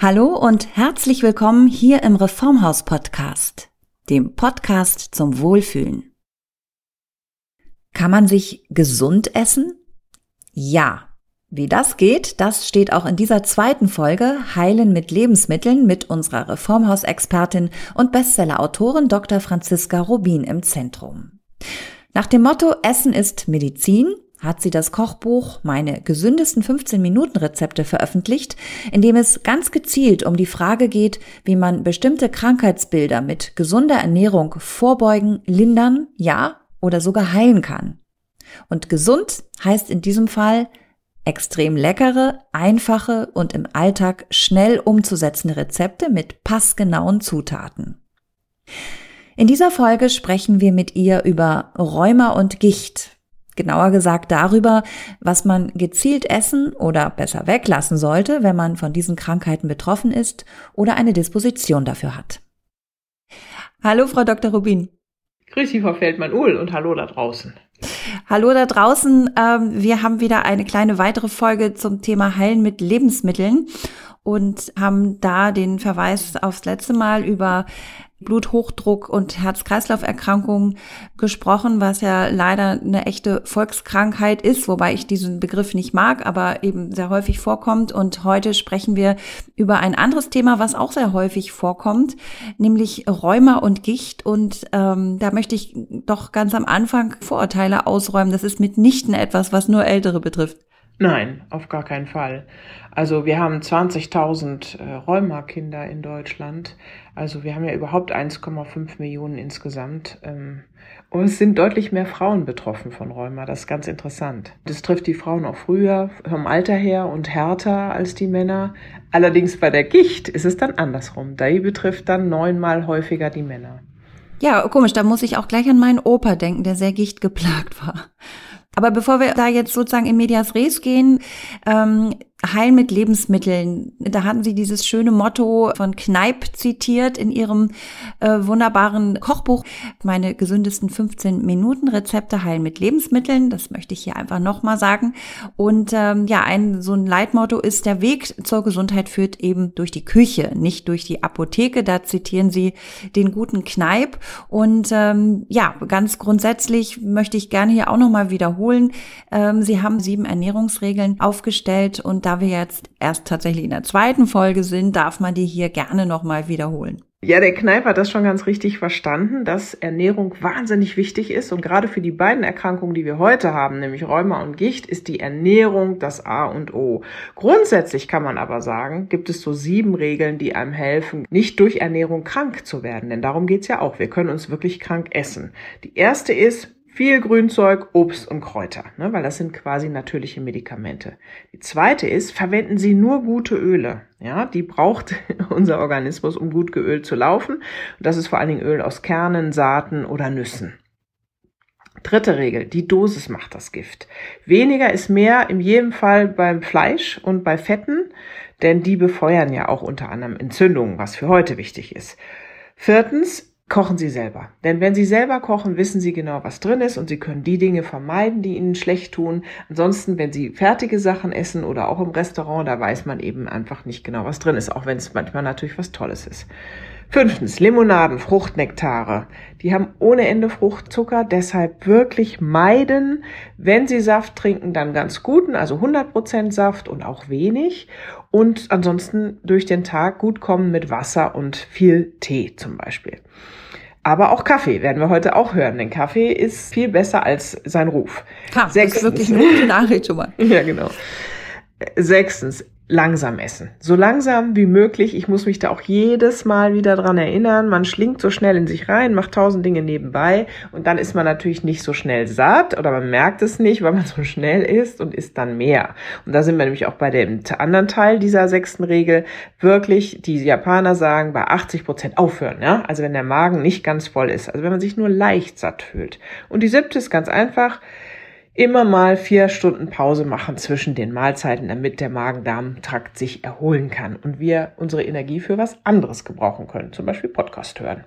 Hallo und herzlich willkommen hier im Reformhaus Podcast, dem Podcast zum Wohlfühlen. Kann man sich gesund essen? Ja. Wie das geht, das steht auch in dieser zweiten Folge Heilen mit Lebensmitteln mit unserer Reformhausexpertin und Bestsellerautorin Dr. Franziska Rubin im Zentrum. Nach dem Motto Essen ist Medizin hat sie das Kochbuch Meine gesündesten 15 Minuten Rezepte veröffentlicht, in dem es ganz gezielt um die Frage geht, wie man bestimmte Krankheitsbilder mit gesunder Ernährung vorbeugen, lindern, ja oder sogar heilen kann. Und gesund heißt in diesem Fall extrem leckere, einfache und im Alltag schnell umzusetzende Rezepte mit passgenauen Zutaten. In dieser Folge sprechen wir mit ihr über Rheuma und Gicht, Genauer gesagt darüber, was man gezielt essen oder besser weglassen sollte, wenn man von diesen Krankheiten betroffen ist oder eine Disposition dafür hat. Hallo, Frau Dr. Rubin. Grüß Sie, Frau Feldmann-Uhl und hallo da draußen. Hallo da draußen. Ähm, wir haben wieder eine kleine weitere Folge zum Thema Heilen mit Lebensmitteln und haben da den Verweis aufs letzte Mal über Bluthochdruck und Herz-Kreislauf-Erkrankungen gesprochen, was ja leider eine echte Volkskrankheit ist, wobei ich diesen Begriff nicht mag, aber eben sehr häufig vorkommt. Und heute sprechen wir über ein anderes Thema, was auch sehr häufig vorkommt, nämlich Rheuma und Gicht. Und ähm, da möchte ich doch ganz am Anfang Vorurteile ausräumen. Das ist mitnichten etwas, was nur Ältere betrifft. Nein, auf gar keinen Fall. Also wir haben 20.000 äh, Rheuma-Kinder in Deutschland. Also wir haben ja überhaupt 1,5 Millionen insgesamt. Ähm, und es sind deutlich mehr Frauen betroffen von Rheuma. Das ist ganz interessant. Das trifft die Frauen auch früher, vom Alter her und härter als die Männer. Allerdings bei der Gicht ist es dann andersrum. Die betrifft dann neunmal häufiger die Männer. Ja, komisch. Da muss ich auch gleich an meinen Opa denken, der sehr gichtgeplagt war. Aber bevor wir da jetzt sozusagen in Medias Res gehen, ähm, Heilen mit Lebensmitteln. Da hatten Sie dieses schöne Motto von Kneip zitiert in Ihrem äh, wunderbaren Kochbuch. Meine gesündesten 15 Minuten Rezepte heilen mit Lebensmitteln. Das möchte ich hier einfach nochmal sagen. Und ähm, ja, ein so ein Leitmotto ist, der Weg zur Gesundheit führt eben durch die Küche, nicht durch die Apotheke. Da zitieren Sie den guten Kneip. Und ähm, ja, ganz grundsätzlich möchte ich gerne hier auch nochmal wiederholen. Ähm, Sie haben sieben Ernährungsregeln aufgestellt und da wir jetzt erst tatsächlich in der zweiten Folge sind, darf man die hier gerne nochmal wiederholen. Ja, der Kneip hat das schon ganz richtig verstanden, dass Ernährung wahnsinnig wichtig ist. Und gerade für die beiden Erkrankungen, die wir heute haben, nämlich Rheuma und Gicht, ist die Ernährung das A und O. Grundsätzlich kann man aber sagen, gibt es so sieben Regeln, die einem helfen, nicht durch Ernährung krank zu werden. Denn darum geht's ja auch. Wir können uns wirklich krank essen. Die erste ist, viel Grünzeug, Obst und Kräuter, ne, weil das sind quasi natürliche Medikamente. Die zweite ist, verwenden Sie nur gute Öle. Ja, die braucht unser Organismus, um gut geölt zu laufen. Und das ist vor allen Dingen Öl aus Kernen, Saaten oder Nüssen. Dritte Regel, die Dosis macht das Gift. Weniger ist mehr in jedem Fall beim Fleisch und bei Fetten, denn die befeuern ja auch unter anderem Entzündungen, was für heute wichtig ist. Viertens, kochen Sie selber. Denn wenn Sie selber kochen, wissen Sie genau, was drin ist und Sie können die Dinge vermeiden, die Ihnen schlecht tun. Ansonsten, wenn Sie fertige Sachen essen oder auch im Restaurant, da weiß man eben einfach nicht genau, was drin ist, auch wenn es manchmal natürlich was Tolles ist. Fünftens, Limonaden, Fruchtnektare. Die haben ohne Ende Fruchtzucker, deshalb wirklich meiden. Wenn Sie Saft trinken, dann ganz guten, also 100% Saft und auch wenig. Und ansonsten durch den Tag gut kommen mit Wasser und viel Tee zum Beispiel. Aber auch Kaffee werden wir heute auch hören, denn Kaffee ist viel besser als sein Ruf. Ha, das ist wirklich eine gute Nachricht schon mal. ja, genau. Sechstens, langsam essen. So langsam wie möglich. Ich muss mich da auch jedes Mal wieder dran erinnern. Man schlingt so schnell in sich rein, macht tausend Dinge nebenbei und dann ist man natürlich nicht so schnell satt oder man merkt es nicht, weil man so schnell isst und isst dann mehr. Und da sind wir nämlich auch bei dem anderen Teil dieser sechsten Regel. Wirklich, die Japaner sagen, bei 80 Prozent aufhören. Ja? Also wenn der Magen nicht ganz voll ist. Also wenn man sich nur leicht satt fühlt. Und die siebte ist ganz einfach immer mal vier Stunden Pause machen zwischen den Mahlzeiten, damit der Magen-Darm-Trakt sich erholen kann und wir unsere Energie für was anderes gebrauchen können, zum Beispiel Podcast hören.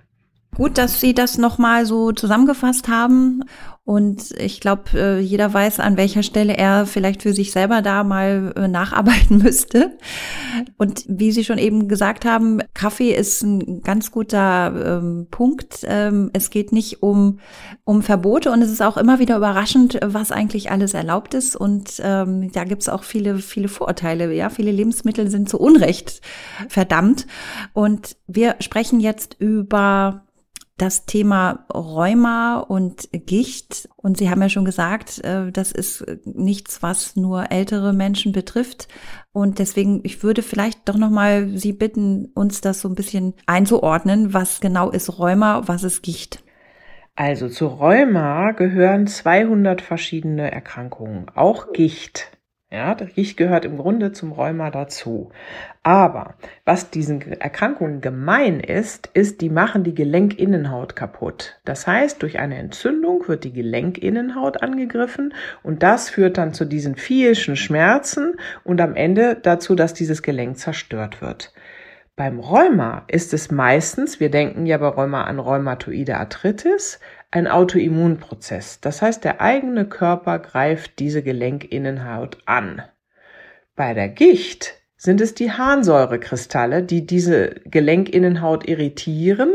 Gut, dass Sie das nochmal so zusammengefasst haben. Und ich glaube, äh, jeder weiß, an welcher Stelle er vielleicht für sich selber da mal äh, nacharbeiten müsste. Und wie Sie schon eben gesagt haben, Kaffee ist ein ganz guter ähm, Punkt. Ähm, es geht nicht um, um Verbote und es ist auch immer wieder überraschend, was eigentlich alles erlaubt ist. Und ähm, da gibt es auch viele, viele Vorurteile. Ja, viele Lebensmittel sind zu Unrecht verdammt. Und wir sprechen jetzt über das Thema Rheuma und Gicht. Und Sie haben ja schon gesagt, äh, das ist nichts, was nur ältere Menschen betrifft. Und deswegen, ich würde vielleicht doch nochmal Sie bitten, uns das so ein bisschen einzuordnen. Was genau ist Rheuma, was ist Gicht? Also zu Rheuma gehören 200 verschiedene Erkrankungen, auch Gicht. Ja, der Gicht gehört im Grunde zum Rheuma dazu. Aber was diesen Erkrankungen gemein ist, ist, die machen die Gelenkinnenhaut kaputt. Das heißt, durch eine Entzündung wird die Gelenkinnenhaut angegriffen und das führt dann zu diesen vielen Schmerzen und am Ende dazu, dass dieses Gelenk zerstört wird. Beim Rheuma ist es meistens, wir denken ja bei Rheuma an rheumatoide Arthritis, ein Autoimmunprozess. Das heißt, der eigene Körper greift diese Gelenkinnenhaut an. Bei der Gicht sind es die Harnsäurekristalle, die diese Gelenkinnenhaut irritieren,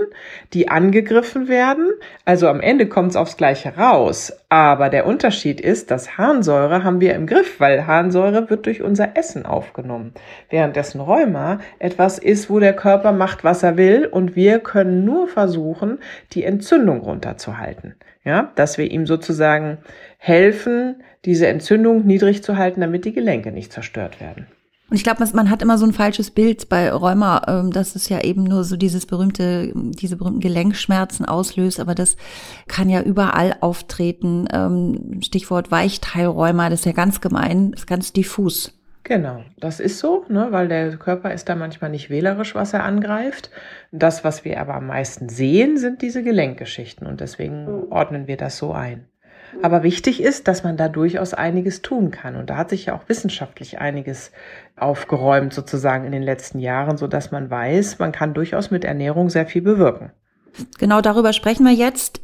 die angegriffen werden. Also am Ende kommt es aufs Gleiche raus. Aber der Unterschied ist, dass Harnsäure haben wir im Griff, weil Harnsäure wird durch unser Essen aufgenommen. Währenddessen Rheuma etwas ist, wo der Körper macht, was er will und wir können nur versuchen, die Entzündung runterzuhalten. Ja, dass wir ihm sozusagen helfen, diese Entzündung niedrig zu halten, damit die Gelenke nicht zerstört werden. Und ich glaube, man hat immer so ein falsches Bild bei Rheuma, ähm, dass es ja eben nur so dieses berühmte, diese berühmten Gelenkschmerzen auslöst, aber das kann ja überall auftreten. Ähm, Stichwort Weichteilrheuma, das ist ja ganz gemein, ist ganz diffus. Genau, das ist so, ne, weil der Körper ist da manchmal nicht wählerisch, was er angreift. Das, was wir aber am meisten sehen, sind diese Gelenkgeschichten und deswegen ordnen wir das so ein. Aber wichtig ist, dass man da durchaus einiges tun kann. Und da hat sich ja auch wissenschaftlich einiges aufgeräumt sozusagen in den letzten Jahren, so dass man weiß, man kann durchaus mit Ernährung sehr viel bewirken. Genau darüber sprechen wir jetzt.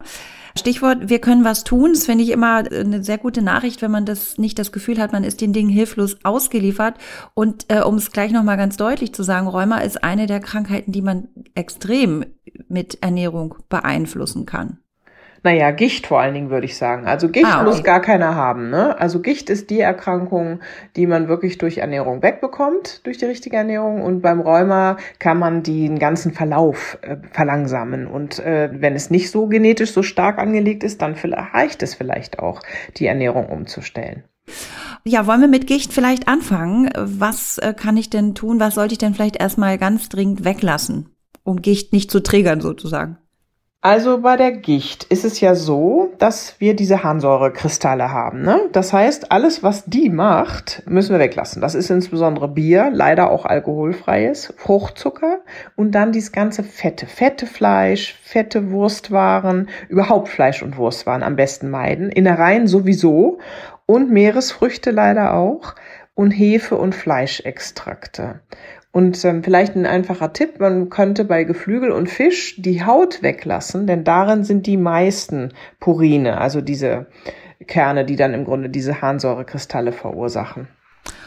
Stichwort, wir können was tun. Das finde ich immer eine sehr gute Nachricht, wenn man das nicht das Gefühl hat, man ist den Dingen hilflos ausgeliefert. Und äh, um es gleich nochmal ganz deutlich zu sagen, Rheuma ist eine der Krankheiten, die man extrem mit Ernährung beeinflussen kann. Naja, Gicht vor allen Dingen würde ich sagen. Also Gicht ah, okay. muss gar keiner haben. Ne? Also Gicht ist die Erkrankung, die man wirklich durch Ernährung wegbekommt, durch die richtige Ernährung. Und beim Rheuma kann man den ganzen Verlauf äh, verlangsamen. Und äh, wenn es nicht so genetisch so stark angelegt ist, dann reicht es vielleicht auch, die Ernährung umzustellen. Ja, wollen wir mit Gicht vielleicht anfangen? Was äh, kann ich denn tun? Was sollte ich denn vielleicht erstmal ganz dringend weglassen, um Gicht nicht zu triggern sozusagen? Also bei der Gicht ist es ja so, dass wir diese Harnsäurekristalle haben. Ne? Das heißt, alles, was die macht, müssen wir weglassen. Das ist insbesondere Bier, leider auch alkoholfreies, Fruchtzucker und dann dieses ganze Fette. Fette Fleisch, fette Wurstwaren, überhaupt Fleisch und Wurstwaren am besten meiden. Innereien sowieso und Meeresfrüchte leider auch und Hefe und Fleischextrakte. Und ähm, vielleicht ein einfacher Tipp, man könnte bei Geflügel und Fisch die Haut weglassen, denn darin sind die meisten Purine, also diese Kerne, die dann im Grunde diese Harnsäurekristalle verursachen.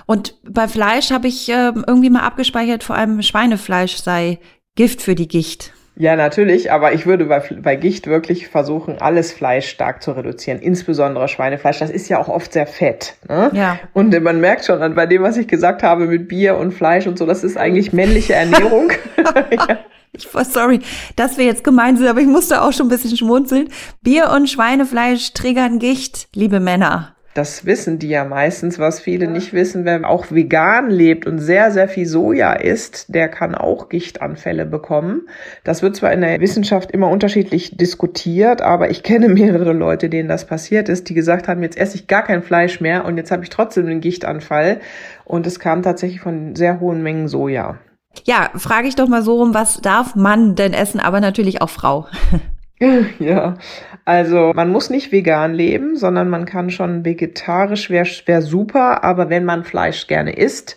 Und bei Fleisch habe ich äh, irgendwie mal abgespeichert, vor allem Schweinefleisch sei Gift für die Gicht. Ja, natürlich, aber ich würde bei, bei Gicht wirklich versuchen, alles Fleisch stark zu reduzieren, insbesondere Schweinefleisch. Das ist ja auch oft sehr fett. Ne? Ja. Und man merkt schon bei dem, was ich gesagt habe mit Bier und Fleisch und so, das ist eigentlich männliche Ernährung. ja. Ich, sorry, dass wir jetzt gemein sind, aber ich musste auch schon ein bisschen schmunzeln. Bier und Schweinefleisch triggern Gicht, liebe Männer das wissen die ja meistens, was viele nicht wissen, wer auch vegan lebt und sehr, sehr viel Soja isst, der kann auch Gichtanfälle bekommen. Das wird zwar in der Wissenschaft immer unterschiedlich diskutiert, aber ich kenne mehrere Leute, denen das passiert ist, die gesagt haben, jetzt esse ich gar kein Fleisch mehr und jetzt habe ich trotzdem einen Gichtanfall. Und es kam tatsächlich von sehr hohen Mengen Soja. Ja, frage ich doch mal so rum, was darf man denn essen, aber natürlich auch Frau. Ja, also man muss nicht vegan leben, sondern man kann schon vegetarisch, wäre wär super, aber wenn man Fleisch gerne isst,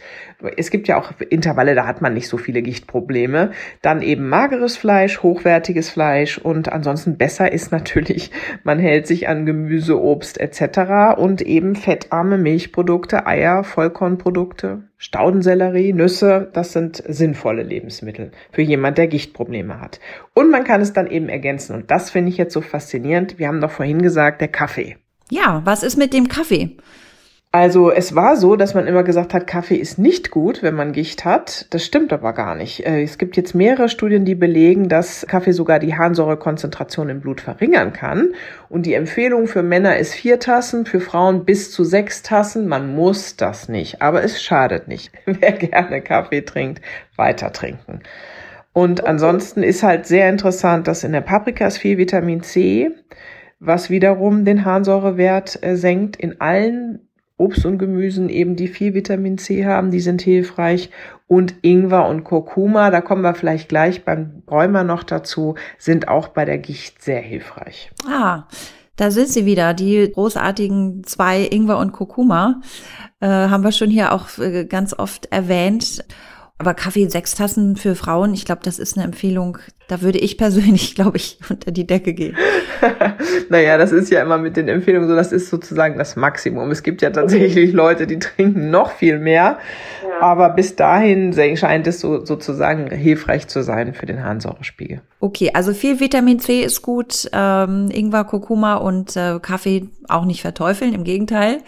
Es gibt ja auch Intervalle, da hat man nicht so viele Gichtprobleme. Dann eben mageres Fleisch, hochwertiges Fleisch und ansonsten besser ist natürlich, man hält sich an Gemüse, Obst etc. und eben fettarme Milchprodukte, Eier, Vollkornprodukte, Staudensellerie, Nüsse, das sind sinnvolle Lebensmittel für jemand, der Gichtprobleme hat. Und man kann es dann eben ergänzen und das finde ich jetzt so faszinierend. Wir haben doch vorhin gesagt, der Kaffee. Ja, was ist mit dem Kaffee? Also es war so, dass man immer gesagt hat, Kaffee ist nicht gut, wenn man Gicht hat. Das stimmt aber gar nicht. Äh, es gibt jetzt mehrere Studien, die belegen, dass Kaffee sogar die Harnsäurekonzentration im Blut verringern kann. Und die Empfehlung für Männer ist vier Tassen, für Frauen bis zu sechs Tassen. Man muss das nicht, aber es schadet nicht. Wer gerne Kaffee trinkt, weiter trinken. Und ansonsten ist halt sehr interessant, dass in der Paprika ist viel Vitamin C, was wiederum den Harnsäurewert äh, senkt. In allen Obst und Gemüsen eben, die viel Vitamin C haben, die sind hilfreich. Und Ingwer und Kurkuma, da kommen wir vielleicht gleich beim Rheuma noch dazu, sind auch bei der Gicht sehr hilfreich. Ah, da sind sie wieder, die großartigen zwei Ingwer und Kurkuma. Äh, haben wir schon hier auch äh, ganz oft erwähnt. Aber Kaffee sechs Tassen für Frauen, ich glaube, das ist eine Empfehlung. Da würde ich persönlich, glaube ich, unter die Decke gehen. naja, das ist ja immer mit den Empfehlungen so, das ist sozusagen das Maximum. Es gibt ja tatsächlich Leute, die trinken noch viel mehr. Ja. Aber bis dahin scheint es so, sozusagen hilfreich zu sein für den Harnsäurespiegel. Okay, also viel Vitamin C ist gut, ähm, Ingwer, Kurkuma und äh, Kaffee auch nicht verteufeln, im Gegenteil.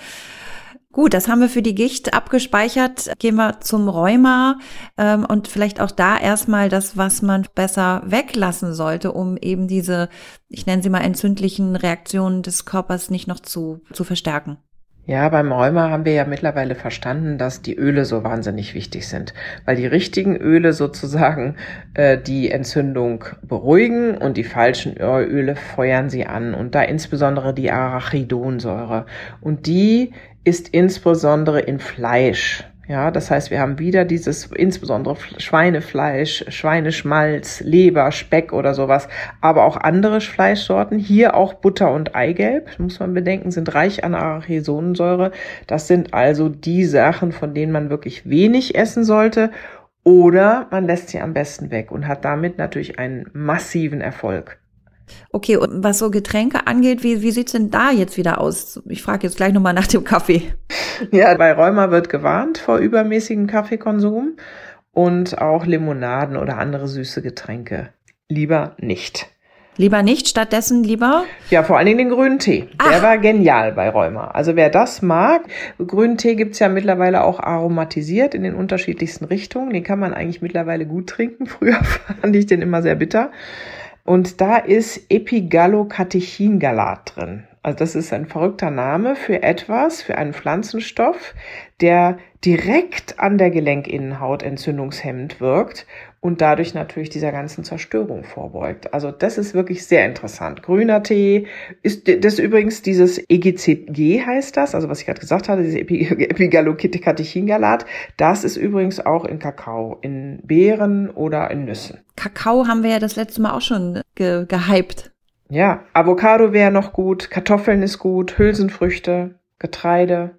Gut, das haben wir für die Gicht abgespeichert. Gehen wir zum Rheuma ähm, und vielleicht auch da erstmal das, was man besser weglassen sollte, um eben diese, ich nenne sie mal entzündlichen Reaktionen des Körpers nicht noch zu, zu verstärken. Ja, beim Rheuma haben wir ja mittlerweile verstanden, dass die Öle so wahnsinnig wichtig sind, weil die richtigen Öle sozusagen äh, die Entzündung beruhigen und die falschen Öle feuern sie an und da insbesondere die Arachidonsäure und die ist insbesondere in Fleisch. Ja, das heißt, wir haben wieder dieses insbesondere Schweinefleisch, Schweineschmalz, Leber, Speck oder sowas, aber auch andere Fleischsorten. Hier auch Butter und Eigelb, muss man bedenken, sind reich an Arachidonsäure. Das sind also die Sachen, von denen man wirklich wenig essen sollte. Oder man lässt sie am besten weg und hat damit natürlich einen massiven Erfolg. Okay, und was so Getränke angeht, wie, wie sieht's denn da jetzt wieder aus? Ich frage jetzt gleich nochmal nach dem Kaffee. Ja, bei Rheuma wird gewarnt vor übermäßigem Kaffeekonsum und auch Limonaden oder andere süße Getränke. Lieber nicht. Lieber nicht, stattdessen lieber? Ja, vor allen Dingen den grünen Tee. Ach. Der war genial bei Rheuma. Also wer das mag, grünen Tee gibt's ja mittlerweile auch aromatisiert in den unterschiedlichsten Richtungen. Den kann man eigentlich mittlerweile gut trinken. Früher fand ich den immer sehr bitter. Und da ist Epigallocatechingalat drin. Also das ist ein verrückter Name für etwas, für einen Pflanzenstoff, der direkt an der Gelenkinnenhaut entzündungshemmend wirkt und dadurch natürlich dieser ganzen Zerstörung vorbeugt. Also das ist wirklich sehr interessant. Grüner Tee ist das ist übrigens dieses EGCG heißt das, also was ich gerade gesagt hatte, dieses Epigallocatechingalat, das ist übrigens auch in Kakao, in Beeren oder in Nüssen. Kakao haben wir ja das letzte Mal auch schon ge gehypt. Ja, Avocado wäre noch gut, Kartoffeln ist gut, Hülsenfrüchte, Getreide.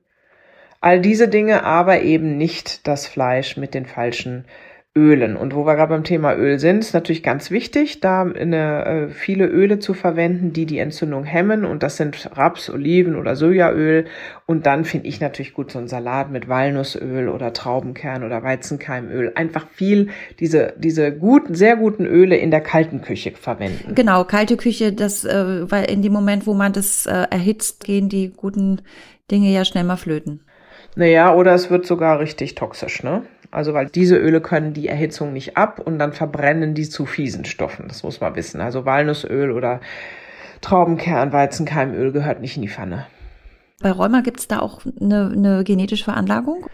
All diese Dinge, aber eben nicht das Fleisch mit den falschen Ölen. Und wo wir gerade beim Thema Öl sind, ist natürlich ganz wichtig, da eine, äh, viele Öle zu verwenden, die die Entzündung hemmen. Und das sind Raps, Oliven oder Sojaöl. Und dann finde ich natürlich gut so ein Salat mit Walnussöl oder Traubenkern oder Weizenkeimöl. Einfach viel diese, diese guten, sehr guten Öle in der kalten Küche verwenden. Genau, kalte Küche, das, äh, weil in dem Moment, wo man das äh, erhitzt, gehen die guten Dinge ja schnell mal flöten. Naja, oder es wird sogar richtig toxisch, ne? Also weil diese Öle können die Erhitzung nicht ab und dann verbrennen die zu fiesen Stoffen. Das muss man wissen. Also Walnussöl oder Traubenkern, Weizenkeimöl gehört nicht in die Pfanne. Bei Rheuma gibt es da auch eine, eine genetische Veranlagung?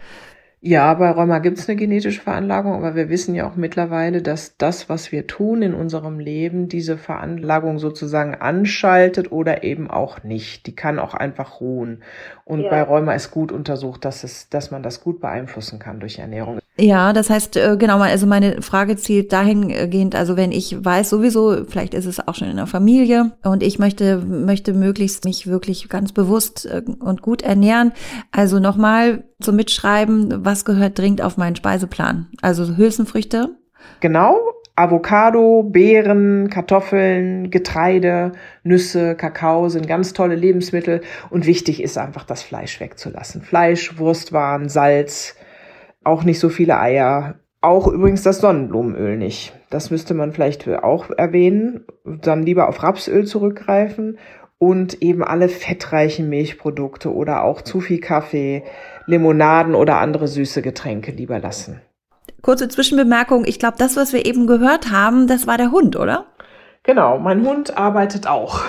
Ja, bei Rheuma gibt es eine genetische Veranlagung, aber wir wissen ja auch mittlerweile, dass das, was wir tun in unserem Leben, diese Veranlagung sozusagen anschaltet oder eben auch nicht. Die kann auch einfach ruhen. Und ja. bei Rheuma ist gut untersucht, dass es, dass man das gut beeinflussen kann durch Ernährung. Ja, das heißt, äh, genau, also meine Frage zielt dahingehend, also wenn ich weiß sowieso, vielleicht ist es auch schon in der Familie und ich möchte, möchte möglichst mich wirklich ganz bewusst äh, und gut ernähren. Also nochmal, zum Mitschreiben, was gehört dringend auf meinen Speiseplan? Also Hülsenfrüchte? Genau, Avocado, Beeren, Kartoffeln, Getreide, Nüsse, Kakao sind ganz tolle Lebensmittel und wichtig ist einfach das Fleisch wegzulassen. Fleisch, Wurstwaren, Salz, auch nicht so viele Eier, auch übrigens das Sonnenblumenöl nicht. Das müsste man vielleicht auch erwähnen. Dann lieber auf Rapsöl zurückgreifen und eben alle fettreichen Milchprodukte oder auch zu viel Kaffee, Limonaden oder andere süße Getränke lieber lassen kurze Zwischenbemerkung. Ich glaube, das, was wir eben gehört haben, das war der Hund, oder? Genau, mein Hund arbeitet auch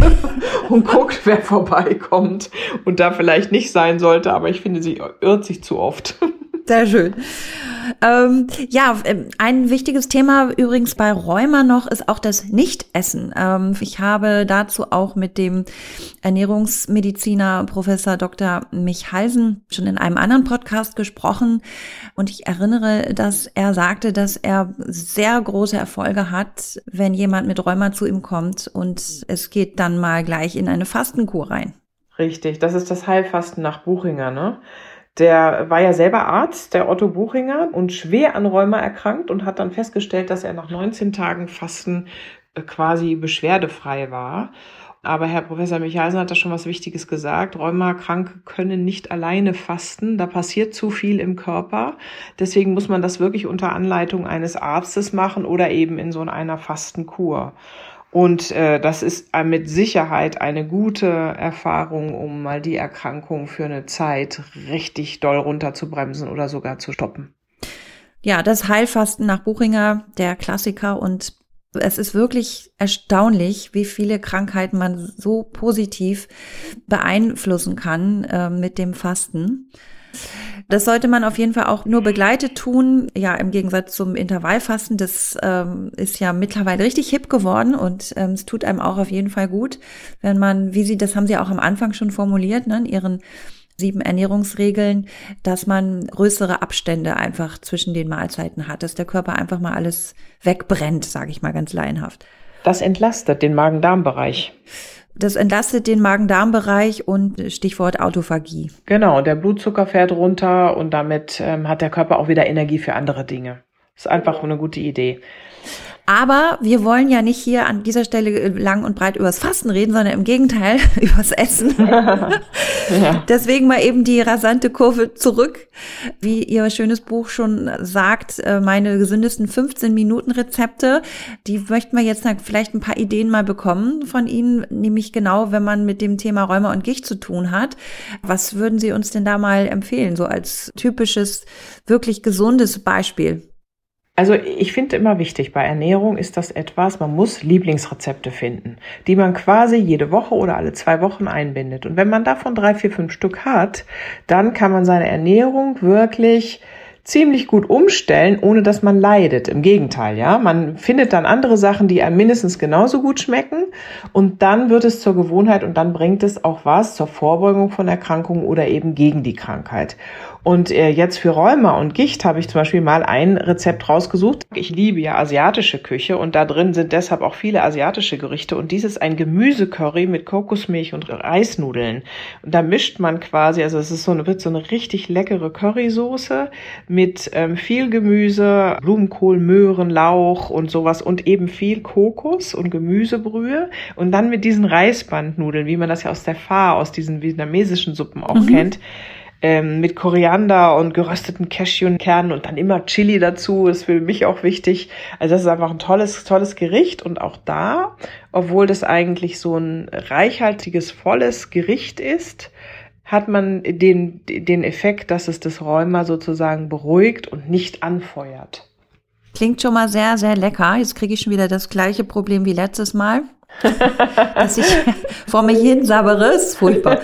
und guckt, wer vorbeikommt und da vielleicht nicht sein sollte, aber ich finde, sie irrt sich zu oft. Sehr schön. Ähm, ja, ähm, ein wichtiges Thema übrigens bei Rheuma noch ist auch das Nichtessen. Ähm, ich habe dazu auch mit dem Ernährungsmediziner Professor Dr. Michalsen schon in einem anderen Podcast gesprochen und ich erinnere, dass er sagte, dass er sehr große Erfolge hat, wenn jemand mit Rheuma zu ihm kommt und es geht dann mal gleich in eine Fastenkur rein. Richtig, das ist das Heilfasten nach Buchinger, ne? Der war ja selber Arzt, der Otto Buchinger, und schwer an Rheuma erkrankt und hat dann festgestellt, dass er nach 19 Tagen Fasten äh, quasi beschwerdefrei war. Aber Herr Professor Michalsen hat da schon was Wichtiges gesagt. Rheumakranke können nicht alleine fasten. Da passiert zu viel im Körper. Deswegen muss man das wirklich unter Anleitung eines Arztes machen oder eben in so einer Fastenkur. Und äh, das ist mit Sicherheit eine gute Erfahrung, um mal die Erkrankung für eine Zeit richtig doll runterzubremsen oder sogar zu stoppen. Ja, das Heilfasten nach Buchinger, der Klassiker. Und es ist wirklich erstaunlich, wie viele Krankheiten man so positiv beeinflussen kann äh, mit dem Fasten. Das sollte man auf jeden Fall auch nur begleitet tun. Ja, im Gegensatz zum Intervallfasten, das ähm, ist ja mittlerweile richtig hip geworden und ähm, es tut einem auch auf jeden Fall gut, wenn man, wie Sie, das haben Sie auch am Anfang schon formuliert, ne, in Ihren sieben Ernährungsregeln, dass man größere Abstände einfach zwischen den Mahlzeiten hat, dass der Körper einfach mal alles wegbrennt, sage ich mal ganz laienhaft. Das entlastet den Magen-Darm-Bereich. Das entlastet den Magen-Darm-Bereich und Stichwort Autophagie. Genau, der Blutzucker fährt runter und damit ähm, hat der Körper auch wieder Energie für andere Dinge. Ist einfach eine gute Idee. Aber wir wollen ja nicht hier an dieser Stelle äh, lang und breit übers Fasten reden, sondern im Gegenteil übers Essen. ja. Deswegen mal eben die rasante Kurve zurück. Wie Ihr schönes Buch schon sagt, äh, meine gesündesten 15 Minuten Rezepte, die möchten wir jetzt vielleicht ein paar Ideen mal bekommen von Ihnen, nämlich genau, wenn man mit dem Thema Rheuma und Gicht zu tun hat. Was würden Sie uns denn da mal empfehlen, so als typisches, wirklich gesundes Beispiel? Also ich finde immer wichtig, bei Ernährung ist das etwas, man muss Lieblingsrezepte finden, die man quasi jede Woche oder alle zwei Wochen einbindet. Und wenn man davon drei, vier, fünf Stück hat, dann kann man seine Ernährung wirklich ziemlich gut umstellen, ohne dass man leidet. Im Gegenteil, ja. Man findet dann andere Sachen, die einem mindestens genauso gut schmecken und dann wird es zur Gewohnheit und dann bringt es auch was zur Vorbeugung von Erkrankungen oder eben gegen die Krankheit. Und äh, jetzt für Rheuma und Gicht habe ich zum Beispiel mal ein Rezept rausgesucht. Ich liebe ja asiatische Küche und da drin sind deshalb auch viele asiatische Gerichte. Und dies ist ein Gemüsecurry mit Kokosmilch und Reisnudeln. Und da mischt man quasi, also es ist so eine, wird so eine richtig leckere Currysoße mit ähm, viel Gemüse, Blumenkohl, Möhren, Lauch und sowas und eben viel Kokos und Gemüsebrühe. Und dann mit diesen Reisbandnudeln, wie man das ja aus der Pfarr, aus diesen vietnamesischen Suppen auch mhm. kennt ähm, mit Koriander und gerösteten Cashewkernen und dann immer Chili dazu. ist für mich auch wichtig. Also das ist einfach ein tolles, tolles Gericht und auch da, obwohl das eigentlich so ein reichhaltiges, volles Gericht ist, hat man den, den Effekt, dass es das Rheuma sozusagen beruhigt und nicht anfeuert. Klingt schon mal sehr, sehr lecker. Jetzt kriege ich schon wieder das gleiche Problem wie letztes Mal. Dass ich vor mir hin sabbere, ist furchtbar.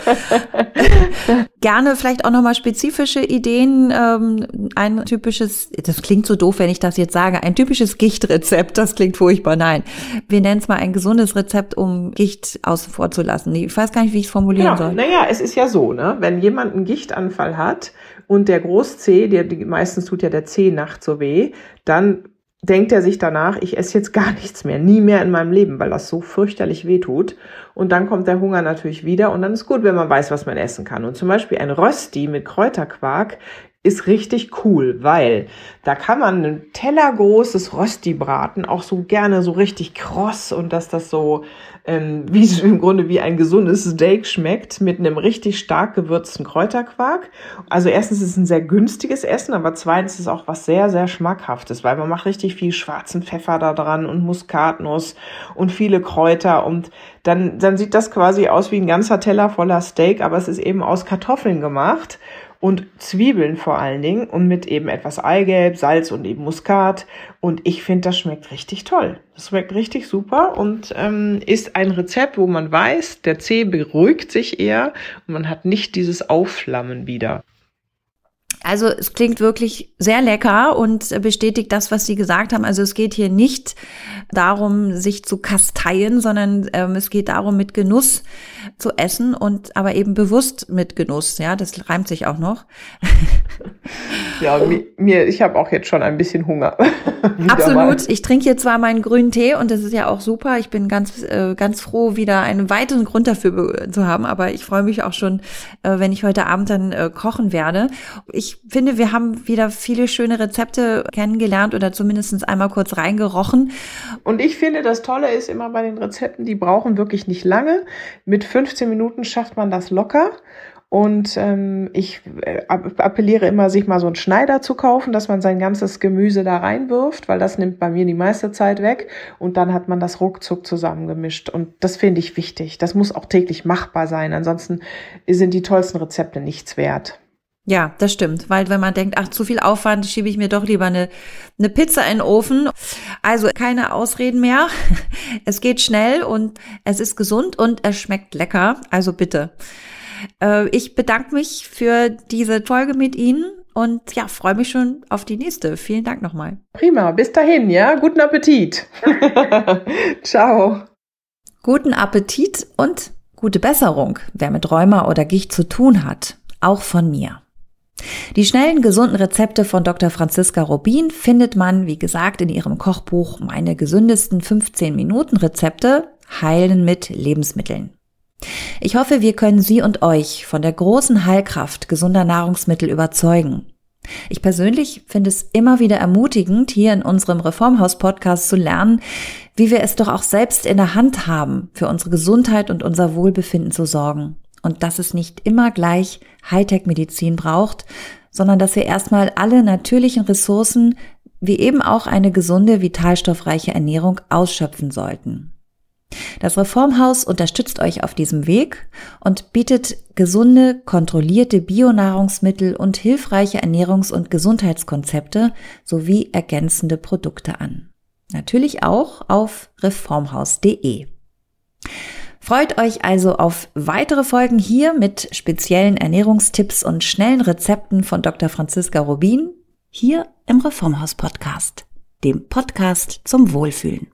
Gerne vielleicht auch nochmal spezifische Ideen. Ähm, ein typisches, das klingt so doof, wenn ich das jetzt sage, ein typisches Gichtrezept, das klingt furchtbar. Nein, wir nennen es mal ein gesundes Rezept, um Gicht außen vor zu lassen. Ich weiß gar nicht, wie ich es formulieren genau. soll. Naja, es ist ja so, ne? wenn jemand einen Gichtanfall hat und der Groß-C, der, meistens tut ja der C nachts so weh, dann denkt er sich danach, ich esse jetzt gar nichts mehr, nie mehr in meinem Leben, weil das so fürchterlich weh tut. Und dann kommt der Hunger natürlich wieder und dann ist gut, wenn man weiß, was man essen kann. Und zum Beispiel ein Rösti mit Kräuterquark ist richtig cool, weil da kann man ein tellergroßes Rösti braten, auch so gerne so richtig kross und dass das so ähm, wie im Grunde wie ein gesundes Steak schmeckt mit einem richtig stark gewürzten Kräuterquark. Also erstens ist es ein sehr günstiges Essen, aber zweitens ist es auch was sehr, sehr schmackhaftes, weil man macht richtig viel schwarzen Pfeffer da dran und Muskatnuss und viele Kräuter und dann, dann sieht das quasi aus wie ein ganzer Teller voller Steak, aber es ist eben aus Kartoffeln gemacht und Zwiebeln vor allen Dingen und mit eben etwas Eigelb, Salz und eben Muskat. Und ich finde, das schmeckt richtig toll. Das schmeckt richtig super und ähm, ist ein Rezept, wo man weiß, der Zeh beruhigt sich eher und man hat nicht dieses Aufflammen wieder. Also es klingt wirklich sehr lecker und bestätigt das, was Sie gesagt haben. Also es geht hier nicht darum, sich zu kasteien, sondern ähm, es geht darum, mit Genuss zu essen und aber eben bewusst mit Genuss. Ja, das reimt sich auch noch. ja, mir, ich habe auch jetzt schon ein bisschen Hunger. Absolut. Mal. Ich trinke hier zwar meinen grünen Tee und das ist ja auch super. Ich bin ganz, äh, ganz froh, wieder einen weiteren Grund dafür zu haben. Aber ich freue mich auch schon, äh, wenn ich heute Abend dann äh, kochen werde. Ich finde, wir haben wieder viele schöne Rezepte kennengelernt oder zumindest einmal kurz reingerochen. Und ich finde, das Tolle ist immer bei den Rezepten, die brauchen wirklich nicht lange. Mit 15 Minuten schafft man das locker. Und ähm, ich äh, appelliere immer, sich mal so einen Schneider zu kaufen, dass man sein ganzes Gemüse da reinwirft, weil das nimmt bei mir die meiste Zeit weg. Und dann hat man das ruckzuck zusammengemischt. Und das finde ich wichtig. Das muss auch täglich machbar sein. Ansonsten sind die tollsten Rezepte nichts wert. Ja, das stimmt, weil wenn man denkt, ach, zu viel Aufwand, schiebe ich mir doch lieber eine, eine Pizza in den Ofen. Also keine Ausreden mehr. Es geht schnell und es ist gesund und es schmeckt lecker. Also bitte. Äh, ich bedanke mich für diese Folge mit Ihnen und ja, freue mich schon auf die nächste. Vielen Dank nochmal. Prima, bis dahin, ja. Guten Appetit. Ciao. Guten Appetit und gute Besserung, wer mit Rheuma oder Gicht zu tun hat. Auch von mir. Die schnellen, gesunden Rezepte von Dr. Franziska Robin findet man, wie gesagt, in ihrem Kochbuch Meine gesündesten 15 Minuten Rezepte Heilen mit Lebensmitteln. Ich hoffe, wir können Sie und euch von der großen Heilkraft gesunder Nahrungsmittel überzeugen. Ich persönlich finde es immer wieder ermutigend, hier in unserem Reformhaus-Podcast zu lernen, wie wir es doch auch selbst in der Hand haben, für unsere Gesundheit und unser Wohlbefinden zu sorgen und dass es nicht immer gleich Hightech-Medizin braucht, sondern dass wir erstmal alle natürlichen Ressourcen wie eben auch eine gesunde, vitalstoffreiche Ernährung ausschöpfen sollten. Das Reformhaus unterstützt euch auf diesem Weg und bietet gesunde, kontrollierte Bionahrungsmittel und hilfreiche Ernährungs- und Gesundheitskonzepte sowie ergänzende Produkte an. Natürlich auch auf reformhaus.de. Freut euch also auf weitere Folgen hier mit speziellen Ernährungstipps und schnellen Rezepten von Dr. Franziska Rubin hier im Reformhaus Podcast, dem Podcast zum Wohlfühlen.